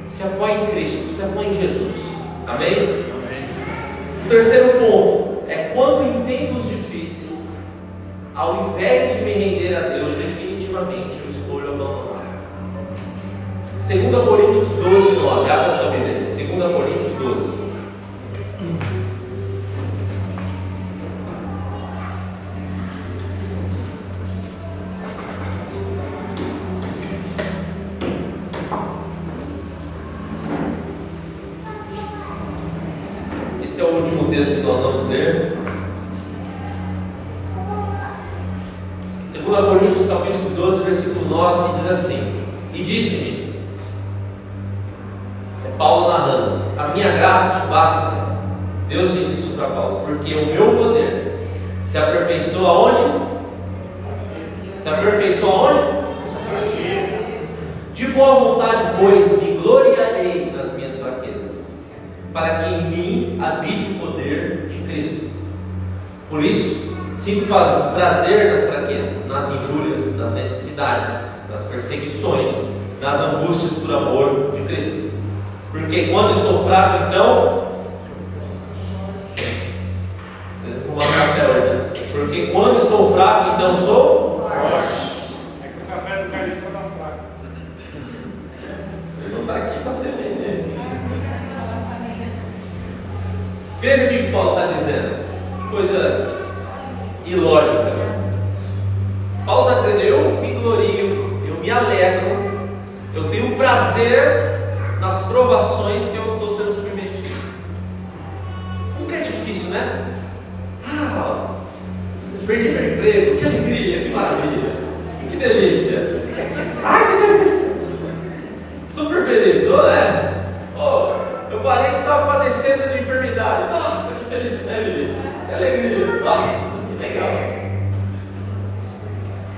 Se apoie em Cristo, se apoie em Jesus. Amém? Terceiro Veja o que Paulo está dizendo. Coisa ilógica. Paulo está dizendo: eu me glorio, eu me alegro, eu tenho prazer nas provações que eu estou sendo submetido. Nunca é difícil, né? Ah, perdi meu emprego, que alegria, que maravilha, que delícia. Ai, que delícia. Super feliz, não é? Parente estava padecendo de enfermidade. Nossa, que felicidade, que alegria. Nossa, que legal.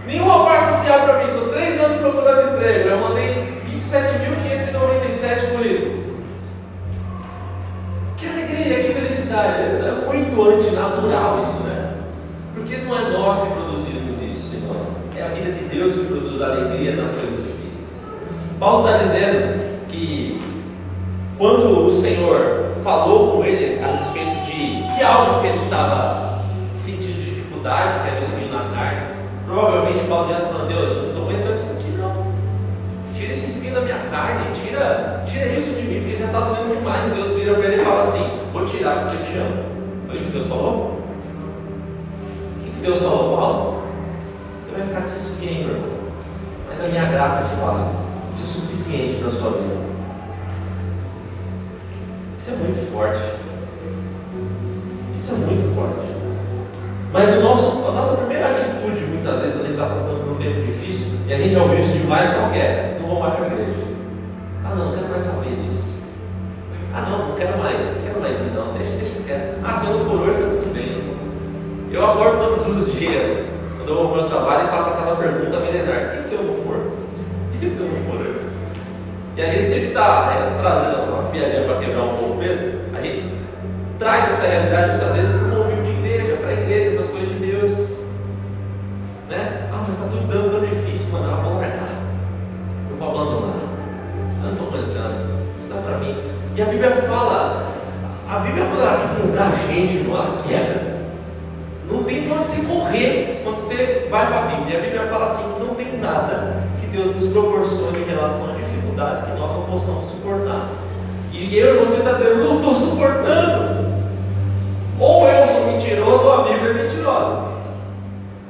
Nenhuma parte se abre para mim, estou três anos procurando emprego. Eu mandei 27.597 currículos. Que alegria, que felicidade. É muito antinatural isso, né? Porque não é nós que produzimos isso nós. É a vida de Deus que produz alegria nas coisas difíceis. Paulo está dizendo quando o Senhor falou com ele a respeito de que algo que ele estava sentindo dificuldade, que era o espinho na carne, provavelmente Paulo já falou, Deus, eu não estou aguentando isso aqui não. Tira esse espinho da minha carne, tira, tira isso de mim, porque já está doendo demais. E Deus vira para ele e fala assim: Vou tirar porque eu te amo. Foi isso que Deus falou? O que, que Deus falou, Paulo? Você vai ficar com esse espinho aí, meu irmão. Mas a minha graça te basta. Isso é suficiente para a sua vida. Isso é muito forte. Isso é muito forte. Mas o nosso, a nossa primeira atitude, muitas vezes, quando a gente está passando por um tempo difícil, e a gente já ouviu isso demais, qual é? Não vou mais para a igreja. Ah, não, não quero mais saber disso. Ah, não, não quero mais. Não quero mais ir, não. Deixa, deixa quero. Ah, se eu não for hoje, está tudo bem. Eu acordo todos os dias, quando eu vou para o meu trabalho, e faço aquela pergunta milenar: e se eu não for? E se eu não for hoje? E a gente sempre está é, trazendo piadinha para quebrar um pouco o peso. A gente traz essa realidade muitas vezes para o convívio de igreja, para a igreja, para as coisas de Deus. Né? Ah, mas está tudo dando tão difícil, mano. Eu vou largar. Eu vou abandonar. Eu não estou aguentando. Isso dá para mim. E a Bíblia fala, a Bíblia quando ela quer quebrar a gente, não ela quebra. Não tem para onde você correr quando você vai para a Bíblia. E a Bíblia fala assim que não tem nada que Deus nos proporcione em relação a dificuldades que nós não possamos suportar. E eu e você está dizendo, não estou suportando. Ou eu sou mentiroso, ou a Bíblia é mentirosa.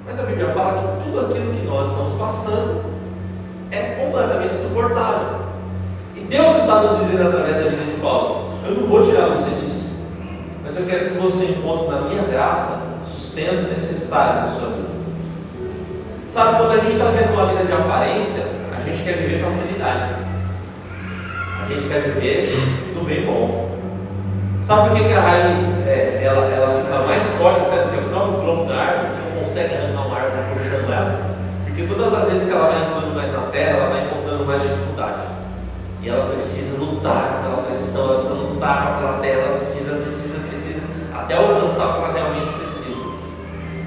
Mas a Bíblia fala que tudo aquilo que nós estamos passando é completamente suportável. E Deus está nos dizendo através da vida de Paulo: Eu não vou tirar você disso, mas eu quero que você encontre na minha graça o sustento necessário da sua vida. Sabe, quando a gente está vendo uma vida de aparência, a gente quer viver facilidade. A gente quer viver do bem bom. Sabe por que, que a raiz é, ela, ela fica mais forte até do que o próprio tronco da árvore? Você não consegue arrancar uma árvore puxando ela. Porque todas as vezes que ela vai entrando mais na terra, ela vai encontrando mais dificuldade. E ela precisa lutar com aquela pressão, ela precisa lutar com aquela terra, ela precisa, precisa, precisa, até alcançar o que ela realmente precisa.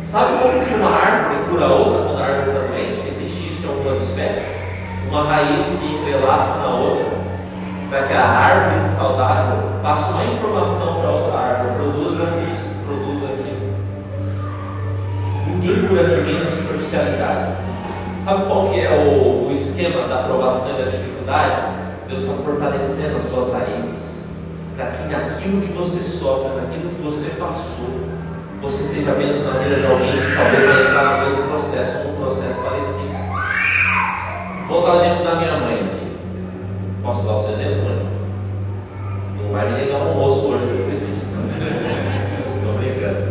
Sabe como que uma árvore cura a outra quando a árvore está doente? Existe isso em algumas espécies. Uma raiz se entrelaça na outra para que a árvore saudável passe uma informação para outra árvore, produza isso, produza aquilo. Ninguém cura ninguém na superficialidade. Sabe qual que é o, o esquema da aprovação e da dificuldade? Deus está fortalecendo as suas raízes, para que naquilo que você sofre, naquilo que você passou, você seja mesmo na vida de alguém que talvez vai entrar no mesmo processo, ou um processo parecido. Vou usar o exemplo da minha mãe aqui. Posso dar o seu vai me negar um almoço hoje depois disso. *laughs* Estou brincando.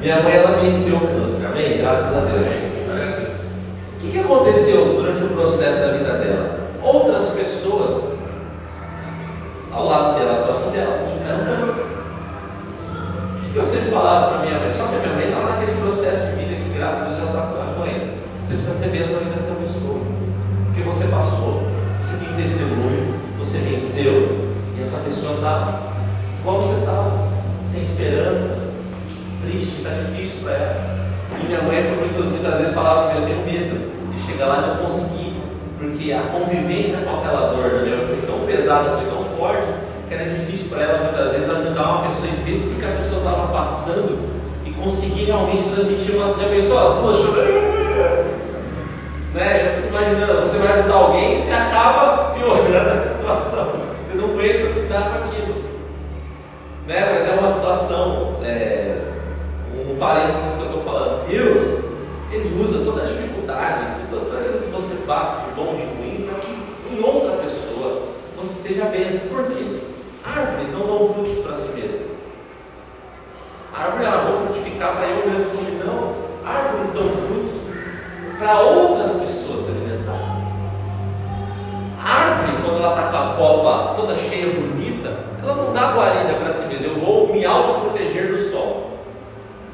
Minha mãe, ela venceu o câncer, amém? Graças a Deus. O que, que aconteceu durante o processo da vida dela? Outras pessoas ao lado dela, próximo dela, tiveram câncer. O que eu sempre falava para minha mãe? Só que a minha mãe está naquele processo de vida que, graças a Deus, ela está com ele. Você precisa ser bênção na vida dessa pessoa. Porque você passou, você tem testemunho, você venceu, e essa pessoa está igual você estava, sem esperança, triste, está difícil para ela. E minha mãe, muitas, muitas vezes, falava que eu tenho medo de chegar lá e não conseguir, porque a convivência com aquela dor da minha mãe foi tão pesada, foi tão forte, que era difícil para ela, muitas vezes, ajudar uma pessoa e ver tudo que a pessoa estava passando e conseguir realmente transmitir uma cidade pessoa, as duas chorando. Né? Eu fico imaginando, você vai ajudar alguém e você acaba piorando a situação. Você não aguenta lidar com aquilo. Né? Mas é uma situação, é, um parênteses que eu estou falando. Deus, Ele usa toda a dificuldade, tudo, tudo aquilo que você passa de bom e de ruim, para que em outra pessoa você seja bênção. Por quê? Árvores não dão frutos para si mesmas. A árvore ela frutificar para eu mesmo comer, não. Árvores dão frutos para outras pessoas se alimentarem. A árvore, quando ela está com a copa toda cheia, bonita, ela não dá guarida para si mesma. Eu vou me autoproteger do sol.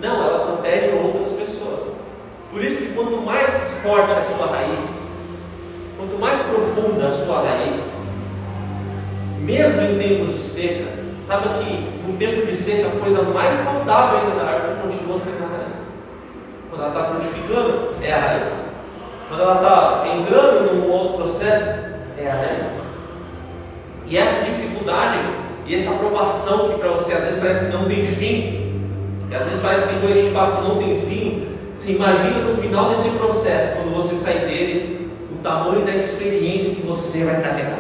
Não, ela protege outras pessoas. Por isso que quanto mais forte a sua raiz, quanto mais profunda a sua raiz, mesmo em tempos de seca, sabe que no tempo de seca a coisa mais saudável ainda da árvore continua sendo a raiz. Quando ela está frutificando, é a raiz. Quando ela está entrando num outro processo, é a raiz. E essa dificuldade e essa aprovação que para você às vezes parece que não tem fim, e às vezes parece que quando a gente passa que não tem fim, você imagina no final desse processo, quando você sair dele, o tamanho da experiência que você vai carregar.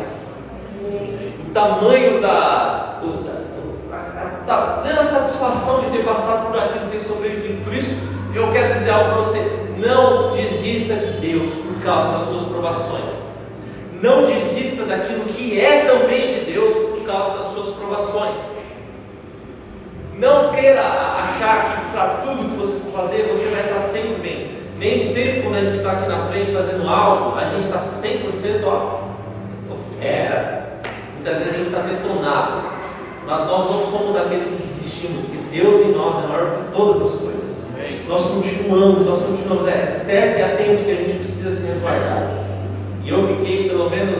O tamanho da, o, da, da, da satisfação de ter passado por aquilo, de ter sobrevivido. Por isso, eu quero dizer algo para você: não desista de Deus por causa das suas provações. Não desista daquilo que é também de Deus por causa das suas provações. Não queira achar que para tudo que você for fazer você vai estar sempre bem. Nem sempre quando a gente está aqui na frente fazendo algo, a gente está 100% ó, fera. Muitas vezes a gente está detonado. Mas nós não somos daqueles que desistimos, porque Deus em nós é maior do que todas as coisas. Nós continuamos, nós continuamos. É certo e há tempos que a gente precisa se resguardar. E eu fiquei pelo menos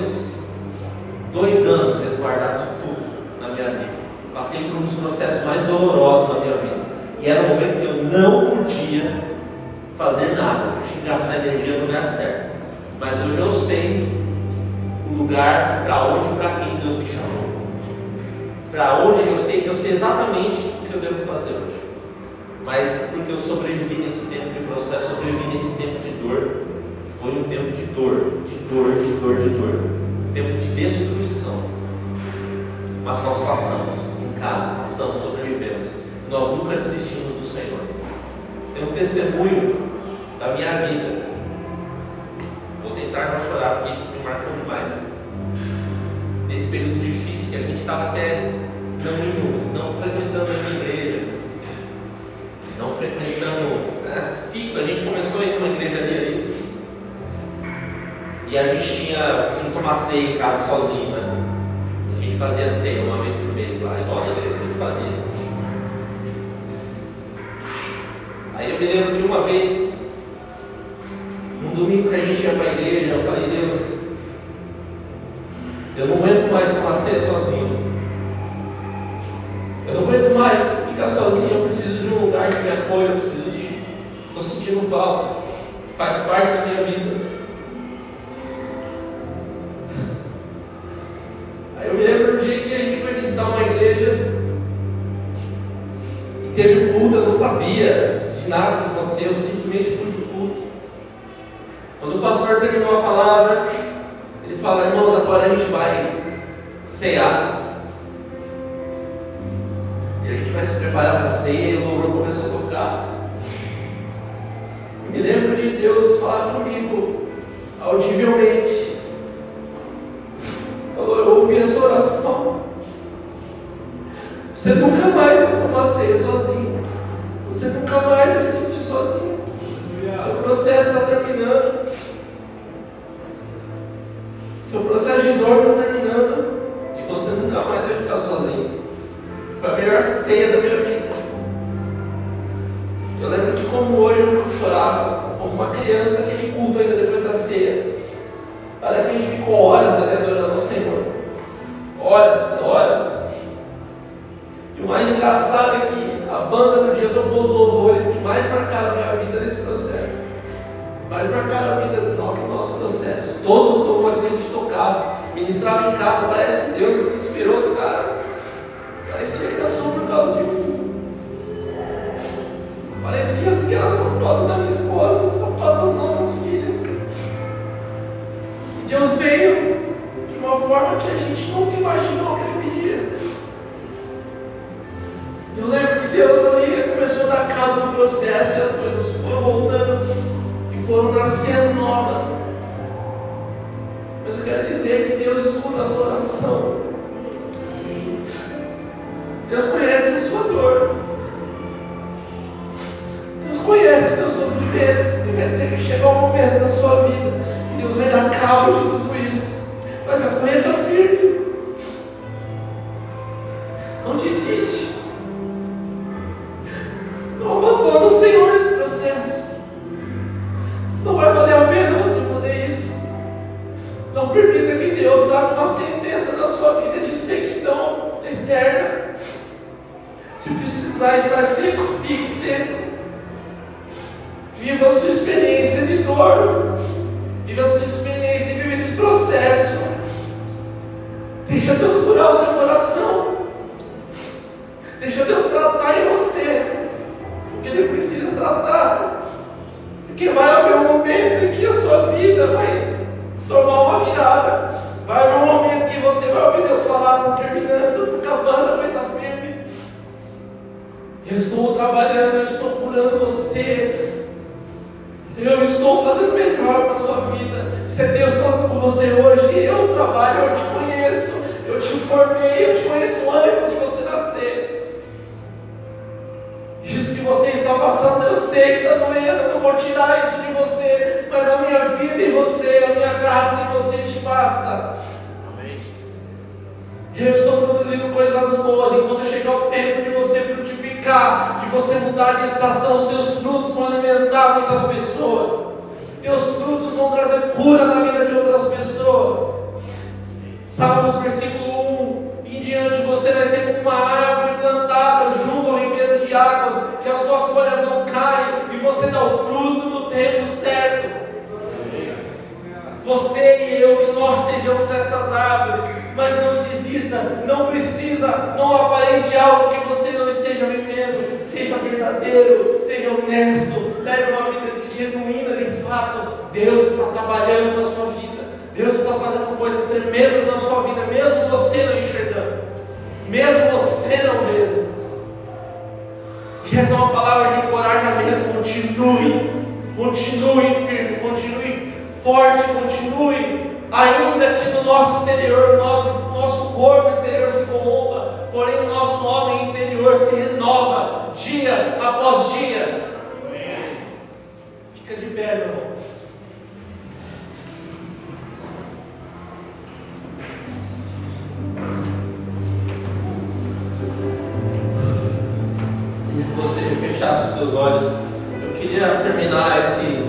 dois anos resguardado de tudo na minha vida. Passei por um dos processos mais dolorosos da minha vida. E era um momento que eu não podia fazer nada, eu tinha que gastar energia no lugar certo. Mas hoje eu sei o lugar para onde e para quem Deus me chamou. Para onde eu sei, eu sei exatamente o que eu devo fazer hoje. Mas porque eu sobrevivi nesse tempo de processo, sobrevivi nesse tempo de dor. Foi um tempo de dor, de dor, de dor, de dor. Um tempo de destruição. Mas nós passamos em casa, passamos, sobrevivemos. Nós nunca desistimos do Senhor. Tem um testemunho da minha vida. Vou tentar não chorar, porque isso me marcou demais. nesse período difícil que a gente estava até não indo, não frequentando a igreja, não frequentando é, fixo, a gente começou a ir numa igreja ali, ali e a gente tinha costume tomar ceia em casa sozinho, né? A gente fazia ceia uma vez por mês lá, igual na igreja a gente fazia. Aí eu me lembro que uma vez, num domingo que a gente ia para a igreja, eu falei, Deus, eu não aguento mais tomar ceia sozinho. Eu não aguento mais ficar sozinho, eu preciso de um lugar que me acolha, eu preciso de. Estou sentindo falta. Faz parte da minha vida. Aí eu me lembro do dia que a gente foi visitar uma igreja e teve um culto, eu não sabia de nada que aconteceu, eu simplesmente fui para o culto. Quando o pastor terminou a palavra, ele fala, irmãos, agora a gente vai cear. E a gente vai se preparar para a ceia e o louvor começou a tocar. Me lembro de Deus falar comigo audivelmente. Falou, eu ouvi a sua oração. Permita que Deus traga uma sentença na sua vida de sequidão eterna. Se precisar estar seco, fique seco. Viva a sua experiência de dor. Viva a sua experiência, viva esse processo. Deixa Deus curar o seu coração. Estou fazendo melhor para a sua vida. Se é Deus falando com você hoje, eu trabalho, eu te conheço, eu te formei, eu te conheço antes de você nascer. Isso que você está passando, eu sei que está doendo, eu não vou tirar isso de você, mas a minha vida em você, a minha graça em você te basta. Amém. Eu estou produzindo coisas boas, e quando chegar o tempo de você frutificar, de você mudar de estação, os teus frutos vão alimentar muitas pessoas. Teus frutos vão trazer cura na vida de outras pessoas. Salmos versículo 1 em diante, você vai ser como uma árvore plantada junto ao ribeiro de águas, que as suas folhas não caem, e você dá o fruto no tempo certo. Você e eu, que nós sejamos essas árvores, mas não desista, não precisa, não aparente algo que você não esteja vivendo. Seja verdadeiro, seja honesto, leve uma vida genuína fato. Deus está trabalhando na sua vida, Deus está fazendo coisas tremendas na sua vida, mesmo você não enxergando, mesmo você não vendo. E essa é uma palavra de encorajamento. Continue, continue firme, continue forte, continue, ainda que no nosso exterior, nosso, nosso corpo exterior se corrompa, porém o nosso homem interior se renova dia após dia. Fica de pé, meu irmão. que você fechasse os seus olhos. Eu queria terminar esse,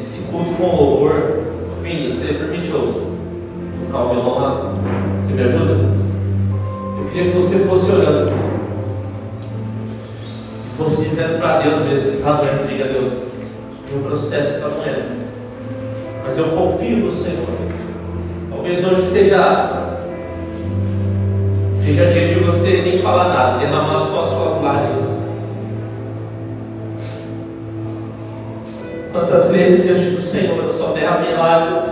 esse culto com louvor. Vini, você permite eu tocar o violão lá? Você me ajuda? Eu queria que você fosse orando. Fosse dizendo para Deus mesmo, se está doendo, diga a Deus, meu processo está doendo. Mas eu confio no Senhor. Talvez hoje seja Seja dia de você nem falar nada, derramar só as suas lágrimas. Quantas vezes diante do Senhor eu só derramei lágrimas,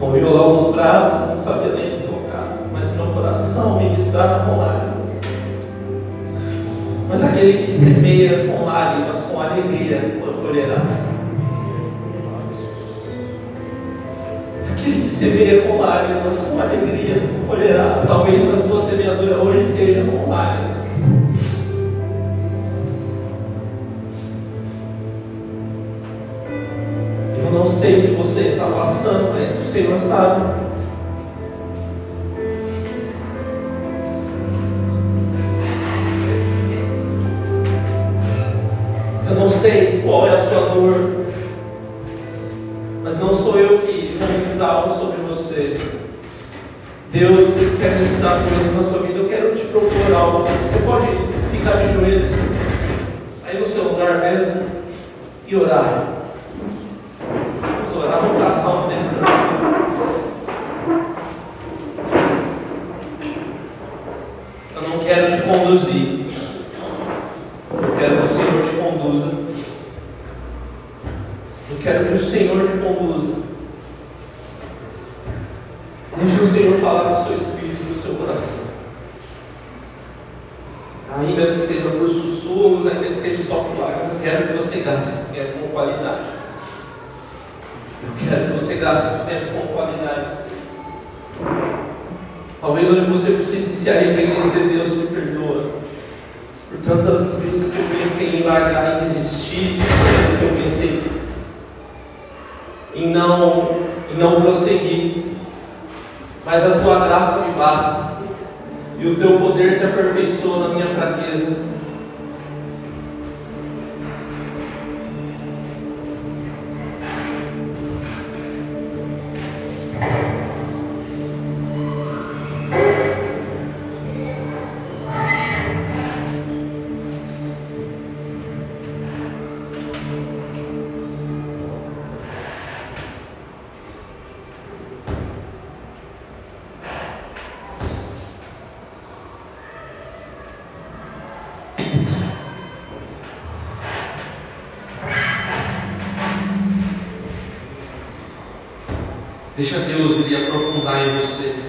com violão nos braços, não sabia nem tocar, mas meu coração ministrava com lágrimas. Mas aquele que semeia com lágrimas, com alegria, colherá. Aquele que semeia com lágrimas, com alegria, colherá. Talvez a tua semeadura hoje seja com lágrimas. Eu não sei o que você está passando, mas o Senhor sabe. Eu não sei qual é a sua dor, mas não sou eu que vou ministrar algo sobre você. Deus quer ministrar coisas na sua vida. Eu quero te propor algo. Você pode ficar de joelhos aí no seu lugar mesmo e orar. Vamos orar, vamos traçar uma dentro de você. Eu não quero te conduzir. Eu quero que o Senhor te conduza. Eu quero que o Senhor te conduza. Deixa o Senhor falar no seu espírito, no seu coração. Ainda que seja por sussurros, ainda que seja só por lágrimas, eu quero que você gaste tempo com qualidade. Eu quero que você gaste tempo com qualidade. Talvez hoje você precise se arrepender e dizer, Deus me perdoa. Por tantas vezes que eu pensei em largar, em desistir, vezes que eu pensei em não, em não prosseguir. Mas a tua graça me basta. E o teu poder se aperfeiçoa na minha fraqueza. Deixa Deus ele aprofundar em você.